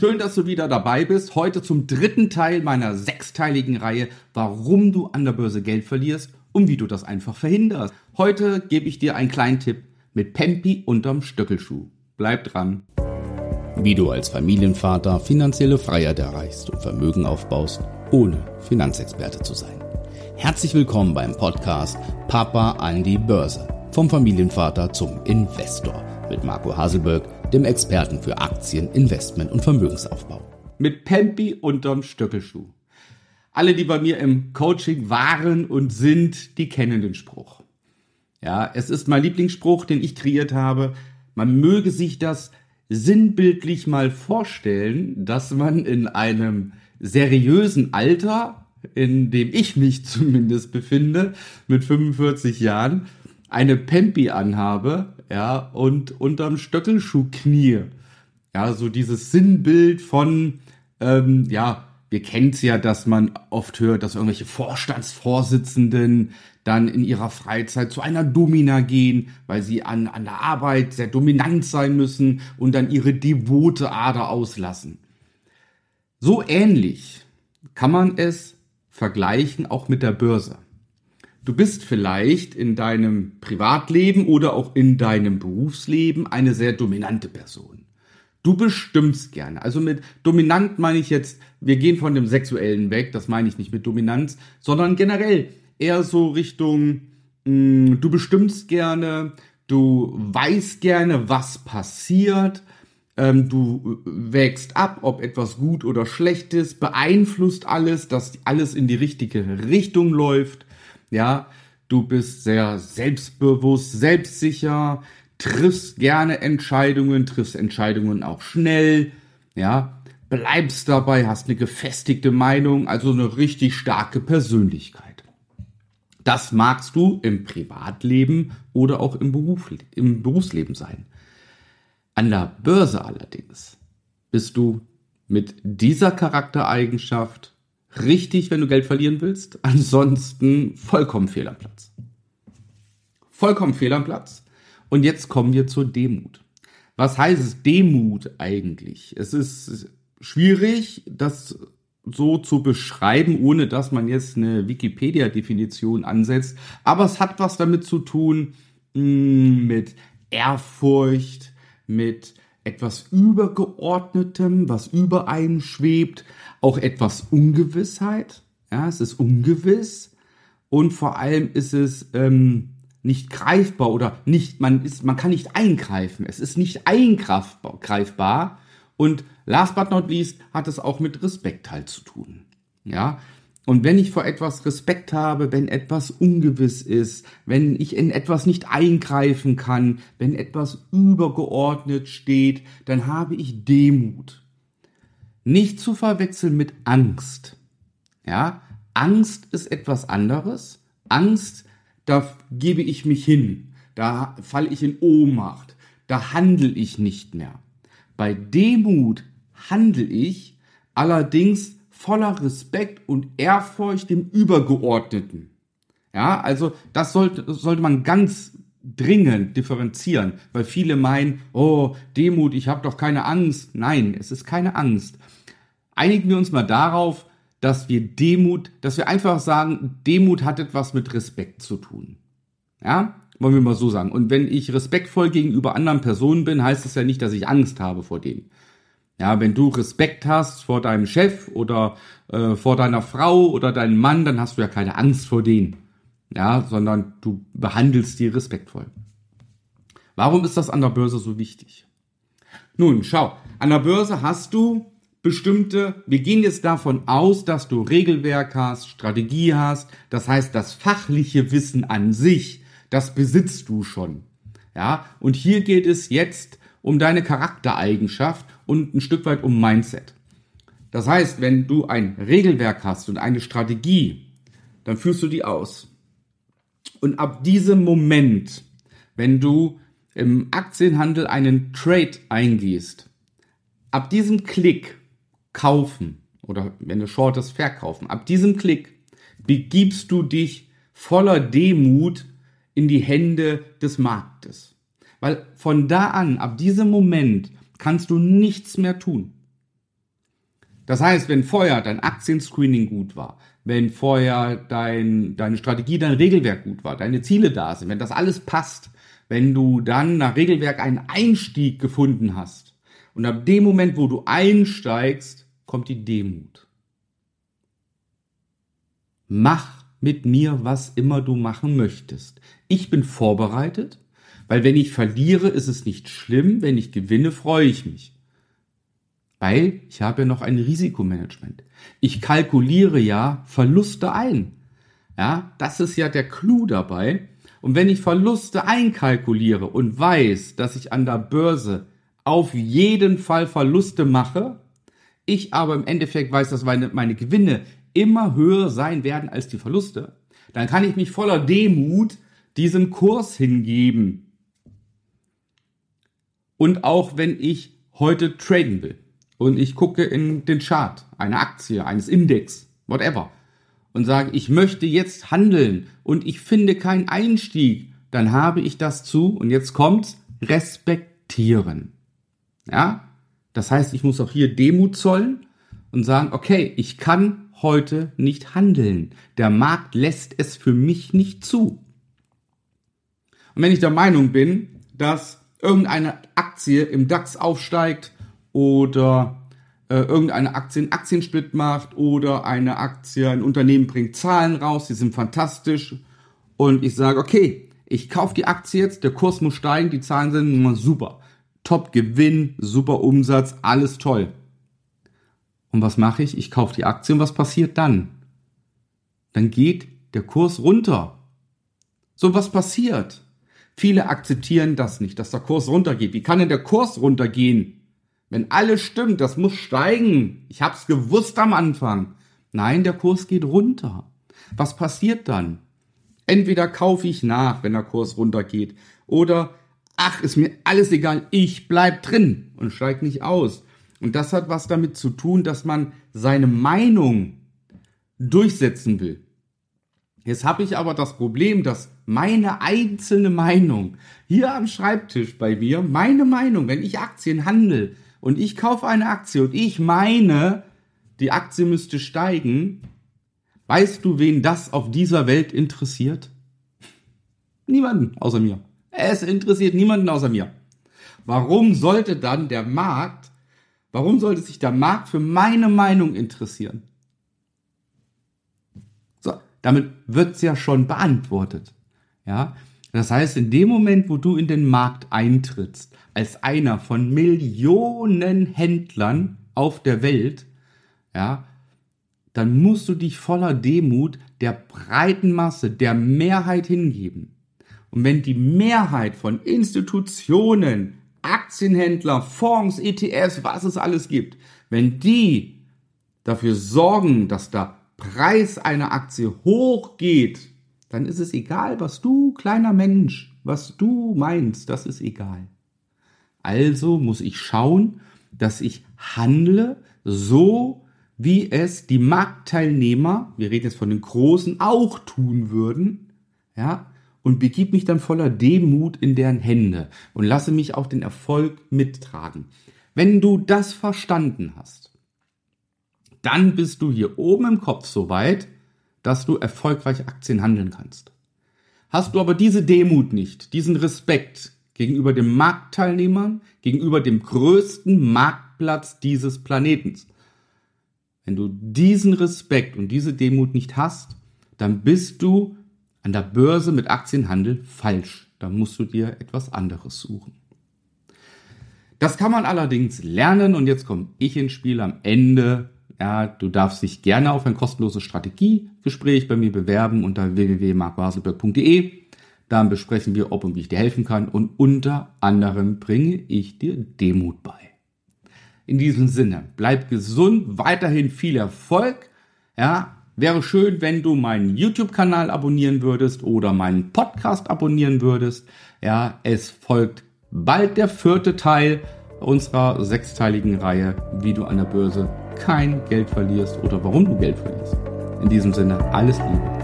Schön, dass du wieder dabei bist. Heute zum dritten Teil meiner sechsteiligen Reihe, warum du an der Börse Geld verlierst und wie du das einfach verhinderst. Heute gebe ich dir einen kleinen Tipp mit Pempi unterm Stöckelschuh. Bleib dran. Wie du als Familienvater finanzielle Freiheit erreichst und Vermögen aufbaust, ohne Finanzexperte zu sein. Herzlich willkommen beim Podcast Papa an die Börse. Vom Familienvater zum Investor mit Marco Haselberg, dem Experten für Aktien, Investment und Vermögensaufbau. Mit Pempi unterm Stöckelschuh. Alle, die bei mir im Coaching waren und sind, die kennen den Spruch. Ja, es ist mein Lieblingsspruch, den ich kreiert habe. Man möge sich das sinnbildlich mal vorstellen, dass man in einem seriösen Alter, in dem ich mich zumindest befinde, mit 45 Jahren, eine Pempi anhabe, ja, und unterm Stöckelschuh knie. Ja, so dieses Sinnbild von, ähm, ja, wir kennen's ja, dass man oft hört, dass irgendwelche Vorstandsvorsitzenden dann in ihrer Freizeit zu einer Domina gehen, weil sie an, an der Arbeit sehr dominant sein müssen und dann ihre devote Ader auslassen. So ähnlich kann man es vergleichen auch mit der Börse. Du bist vielleicht in deinem Privatleben oder auch in deinem Berufsleben eine sehr dominante Person. Du bestimmst gerne. Also mit dominant meine ich jetzt, wir gehen von dem Sexuellen weg, das meine ich nicht mit Dominanz, sondern generell eher so Richtung, mh, mm, du bestimmst gerne, du weißt gerne, was passiert, ähm, du wägst ab, ob etwas gut oder schlecht ist, beeinflusst alles, dass alles in die richtige Richtung läuft ja, du bist sehr selbstbewusst, selbstsicher, triffst gerne Entscheidungen, triffst Entscheidungen auch schnell, ja, bleibst dabei, hast eine gefestigte Meinung, also eine richtig starke Persönlichkeit. Das magst du im Privatleben oder auch im, Beruf, im Berufsleben sein. An der Börse allerdings bist du mit dieser Charaktereigenschaft richtig, wenn du Geld verlieren willst. Ansonsten vollkommen fehl am Platz. Vollkommen fehl am Platz. Und jetzt kommen wir zur Demut. Was heißt es Demut eigentlich? Es ist schwierig, das so zu beschreiben, ohne dass man jetzt eine Wikipedia-Definition ansetzt. Aber es hat was damit zu tun mh, mm, mit Ehrfurcht, mit etwas Übergeordnetem, was über einem schwebt, auch etwas Ungewissheit. Ja, es ist ungewiss und vor allem ist es ähm, nicht greifbar oder nicht, man ist, man kann nicht eingreifen. Es ist nicht eingreifbar und last but not least hat es auch mit Respekt halt zu tun. Ja, und wenn ich vor etwas Respekt habe, wenn etwas ungewiss ist, wenn ich in etwas nicht eingreifen kann, wenn etwas übergeordnet steht, dann habe ich Demut. Nicht zu verwechseln mit Angst. Ja, Angst ist etwas anderes. Angst, da gebe ich mich hin. Da falle ich in Ohnmacht. Da handle ich nicht mehr. Bei Demut handle ich allerdings voller Respekt und Ehrfurcht dem Übergeordneten. Ja, also das sollte, sollte man ganz dringend differenzieren, weil viele meinen, oh, Demut, ich habe doch keine Angst. Nein, es ist keine Angst. Einigen wir uns mal darauf, dass wir Demut, dass wir einfach sagen, Demut hat etwas mit Respekt zu tun. Ja, wollen wir mal so sagen. Und wenn ich respektvoll gegenüber anderen Personen bin, heißt das ja nicht, dass ich Angst habe vor denen. Ja, wenn du Respekt hast vor deinem Chef oder äh, vor deiner Frau oder deinem Mann, dann hast du ja keine Angst vor denen. Ja, sondern du behandelst die respektvoll. Warum ist das an der Börse so wichtig? Nun, schau, an der Börse hast du bestimmte, wir gehen jetzt davon aus, dass du Regelwerk hast, Strategie hast, das heißt, das fachliche Wissen an sich, das besitzt du schon. Ja, und hier geht es jetzt um deine Charaktereigenschaft und ein Stück weit um Mindset. Das heißt, wenn du ein Regelwerk hast und eine Strategie, dann führst du die aus. Und ab diesem Moment, wenn du im Aktienhandel einen Trade eingehst, ab diesem Klick kaufen oder wenn du shortest verkaufen, ab diesem Klick begibst du dich voller Demut in die Hände des Marktes. Weil von da an, ab diesem Moment, kannst du nichts mehr tun. Das heißt, wenn vorher dein Aktienscreening gut war, wenn vorher dein, deine Strategie, dein Regelwerk gut war, deine Ziele da sind, wenn das alles passt, wenn du dann nach Regelwerk einen Einstieg gefunden hast und ab dem Moment, wo du einsteigst, kommt die Demut. Mach mit mir, was immer du machen möchtest. Ich bin vorbereitet, weil wenn ich verliere, ist es nicht schlimm, wenn ich gewinne, freue ich mich. Weil ich habe ja noch ein Risikomanagement. Ich kalkuliere ja Verluste ein. Ja, das ist ja der Clou dabei. Und wenn ich Verluste einkalkuliere und weiß, dass ich an der Börse auf jeden Fall Verluste mache, ich aber im Endeffekt weiß, dass meine, meine Gewinne immer höher sein werden als die Verluste, dann kann ich mich voller Demut diesem Kurs hingeben. Und auch wenn ich heute traden will und ich gucke in den Chart einer Aktie, eines Index, whatever, und sage, ich möchte jetzt handeln und ich finde keinen Einstieg, dann habe ich das zu, und jetzt kommt's, respektieren. Ja? Das heißt, ich muss auch hier Demut zollen und sagen, okay, ich kann heute nicht handeln. Der Markt lässt es für mich nicht zu. Und wenn ich der Meinung bin, dass irgendeine Aktie im DAX aufsteigt oder äh, irgendeine Aktie einen Aktiensplit macht oder eine Aktie, ein Unternehmen bringt Zahlen raus, die sind fantastisch und ich sage, okay, ich kaufe die Aktie jetzt, der Kurs muss steigen, die Zahlen sind super. Top Gewinn, super Umsatz, alles toll. Und was mache ich? Ich kaufe die Aktie und was passiert dann? Dann geht der Kurs runter. So, was passiert? Viele akzeptieren das nicht, dass der Kurs runtergeht. Wie kann denn der Kurs runtergehen? Wenn alles stimmt, das muss steigen. Ich hab's gewusst am Anfang. Nein, der Kurs geht runter. Was passiert dann? Entweder kaufe ich nach, wenn der Kurs runtergeht, oder ach, ist mir alles egal, ich bleib drin und steig nicht aus. Und das hat was damit zu tun, dass man seine Meinung durchsetzen will. Jetzt habe ich aber das Problem, dass meine einzelne Meinung hier am Schreibtisch bei mir, meine Meinung, wenn ich Aktien handle und ich kaufe eine Aktie und ich meine, die Aktie müsste steigen, weißt du, wen das auf dieser Welt interessiert? Niemanden außer mir. Es interessiert niemanden außer mir. Warum sollte dann der Markt Warum sollte sich der Markt für meine Meinung interessieren? So, damit wird's ja schon beantwortet. Ja, das heißt, in dem Moment, wo du in den Markt eintrittst, als einer von Millionen Händlern auf der Welt, ja, dann musst du dich voller Demut der breiten Masse, der Mehrheit hingeben. Und wenn die Mehrheit von Institutionen, Aktienhändler, Fonds, ETFs, was es alles gibt, wenn die dafür sorgen, dass der Preis einer Aktie hochgeht, dann ist es egal, was du, kleiner Mensch, was du meinst, das ist egal. Also muss ich schauen, dass ich handle so, wie es die Marktteilnehmer, wir reden jetzt von den Großen, auch tun würden, ja, und begib mich dann voller Demut in deren Hände und lasse mich auch den Erfolg mittragen. Wenn du das verstanden hast, dann bist du hier oben im Kopf so weit, dass du erfolgreich Aktien handeln kannst. Hast du aber diese Demut nicht, diesen Respekt gegenüber den Marktteilnehmern, gegenüber dem größten Marktplatz dieses Planetens, wenn du diesen Respekt und diese Demut nicht hast, dann bist du an der Börse mit Aktienhandel falsch. Da musst du dir etwas anderes suchen. Das kann man allerdings lernen und jetzt komme ich ins Spiel am Ende. Ja, du darfst dich gerne auf ein kostenloses Strategiegespräch bei mir bewerben unter www.markwaselberg.de. Dann besprechen wir, ob und wie ich dir helfen kann und unter anderem bringe ich dir Demut bei. In diesem Sinne, bleib gesund, weiterhin viel Erfolg. Ja, Wäre schön, wenn du meinen YouTube-Kanal abonnieren würdest oder meinen Podcast abonnieren würdest. Ja, es folgt bald der vierte Teil unserer sechsteiligen Reihe, wie du an der Börse kein Geld verlierst oder warum du Geld verlierst. In diesem Sinne, alles Liebe.